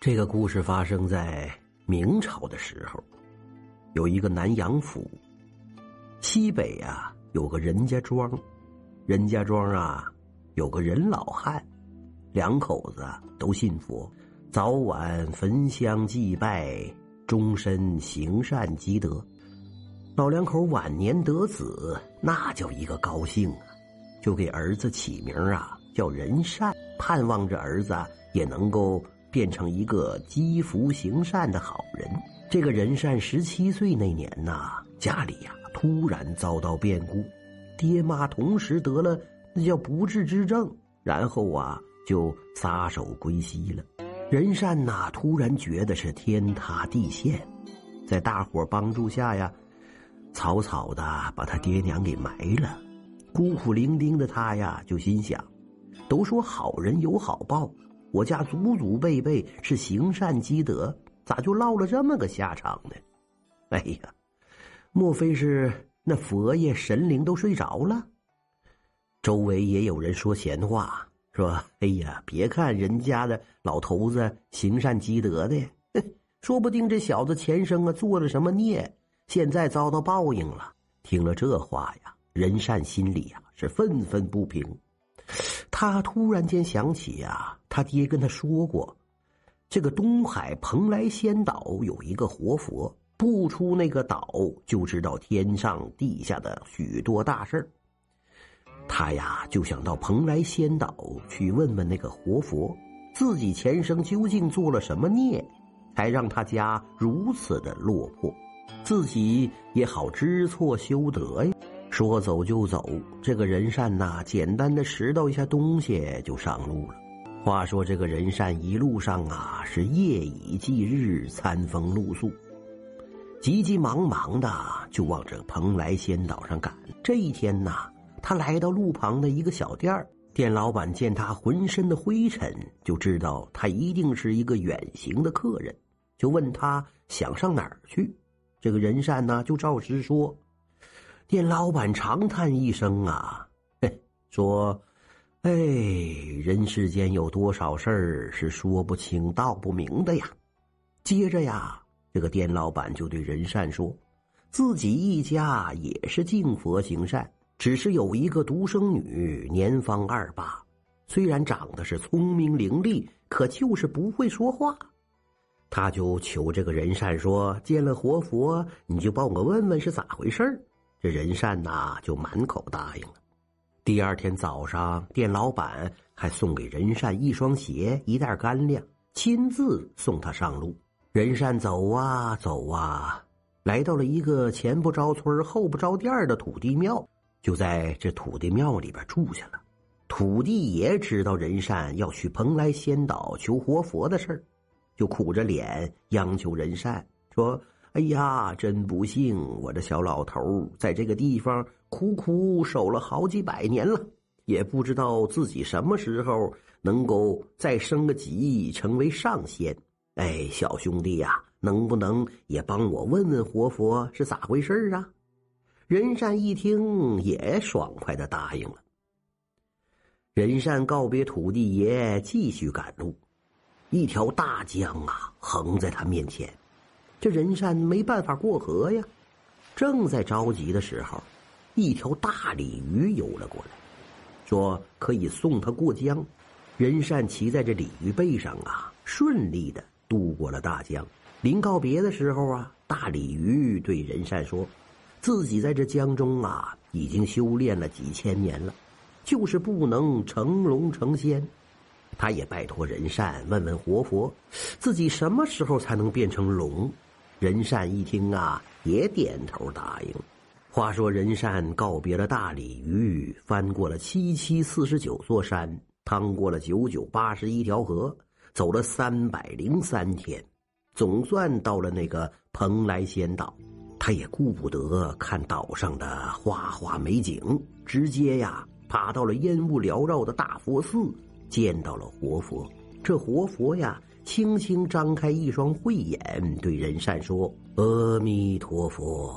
这个故事发生在明朝的时候，有一个南阳府，西北啊有个任家庄，任家庄啊有个任老汉，两口子都信佛，早晚焚香祭拜，终身行善积德。老两口晚年得子，那叫一个高兴啊，就给儿子起名啊叫仁善，盼望着儿子也能够。变成一个积福行善的好人。这个仁善十七岁那年呐，家里呀突然遭到变故，爹妈同时得了那叫不治之症，然后啊就撒手归西了。仁善呐突然觉得是天塌地陷，在大伙帮助下呀，草草的把他爹娘给埋了。孤苦伶仃的他呀就心想，都说好人有好报。我家祖祖辈辈是行善积德，咋就落了这么个下场呢？哎呀，莫非是那佛爷神灵都睡着了？周围也有人说闲话，说：“哎呀，别看人家的老头子行善积德的，说不定这小子前生啊做了什么孽，现在遭到报应了。”听了这话呀，仁善心里呀是愤愤不平。他突然间想起呀，他爹跟他说过，这个东海蓬莱仙岛有一个活佛，不出那个岛就知道天上地下的许多大事他呀就想到蓬莱仙岛去问问那个活佛，自己前生究竟做了什么孽，才让他家如此的落魄，自己也好知错修德呀。说走就走，这个人善呐，简单的拾到一下东西就上路了。话说这个人善一路上啊，是夜以继日，餐风露宿，急急忙忙的就往这蓬莱仙岛上赶。这一天呐，他来到路旁的一个小店店老板见他浑身的灰尘，就知道他一定是一个远行的客人，就问他想上哪儿去。这个人善呢，就照实说。店老板长叹一声啊，嘿，说：“哎，人世间有多少事儿是说不清道不明的呀？”接着呀，这个店老板就对仁善说：“自己一家也是敬佛行善，只是有一个独生女，年方二八，虽然长得是聪明伶俐，可就是不会说话。”他就求这个仁善说：“见了活佛，你就帮我问问是咋回事儿。”这人善呐，就满口答应了。第二天早上，店老板还送给人善一双鞋、一袋干粮，亲自送他上路。人善走啊走啊，来到了一个前不着村后不着店的土地庙，就在这土地庙里边住下了。土地爷知道人善要去蓬莱仙岛求活佛的事儿，就苦着脸央求人善说。哎呀，真不幸！我这小老头在这个地方苦苦守了好几百年了，也不知道自己什么时候能够再升个级，成为上仙。哎，小兄弟呀，能不能也帮我问问活佛是咋回事啊？仁善一听，也爽快的答应了。仁善告别土地爷，继续赶路。一条大江啊，横在他面前。这人善没办法过河呀，正在着急的时候，一条大鲤鱼游了过来，说可以送他过江。人善骑在这鲤鱼背上啊，顺利的渡过了大江。临告别的时候啊，大鲤鱼对人善说：“自己在这江中啊，已经修炼了几千年了，就是不能成龙成仙。”他也拜托人善问问活佛，自己什么时候才能变成龙？仁善一听啊，也点头答应。话说仁善告别了大鲤鱼，翻过了七七四十九座山，趟过了九九八十一条河，走了三百零三天，总算到了那个蓬莱仙岛。他也顾不得看岛上的花花美景，直接呀爬到了烟雾缭绕的大佛寺，见到了活佛。这活佛呀。轻轻张开一双慧眼，对仁善说：“阿弥陀佛。”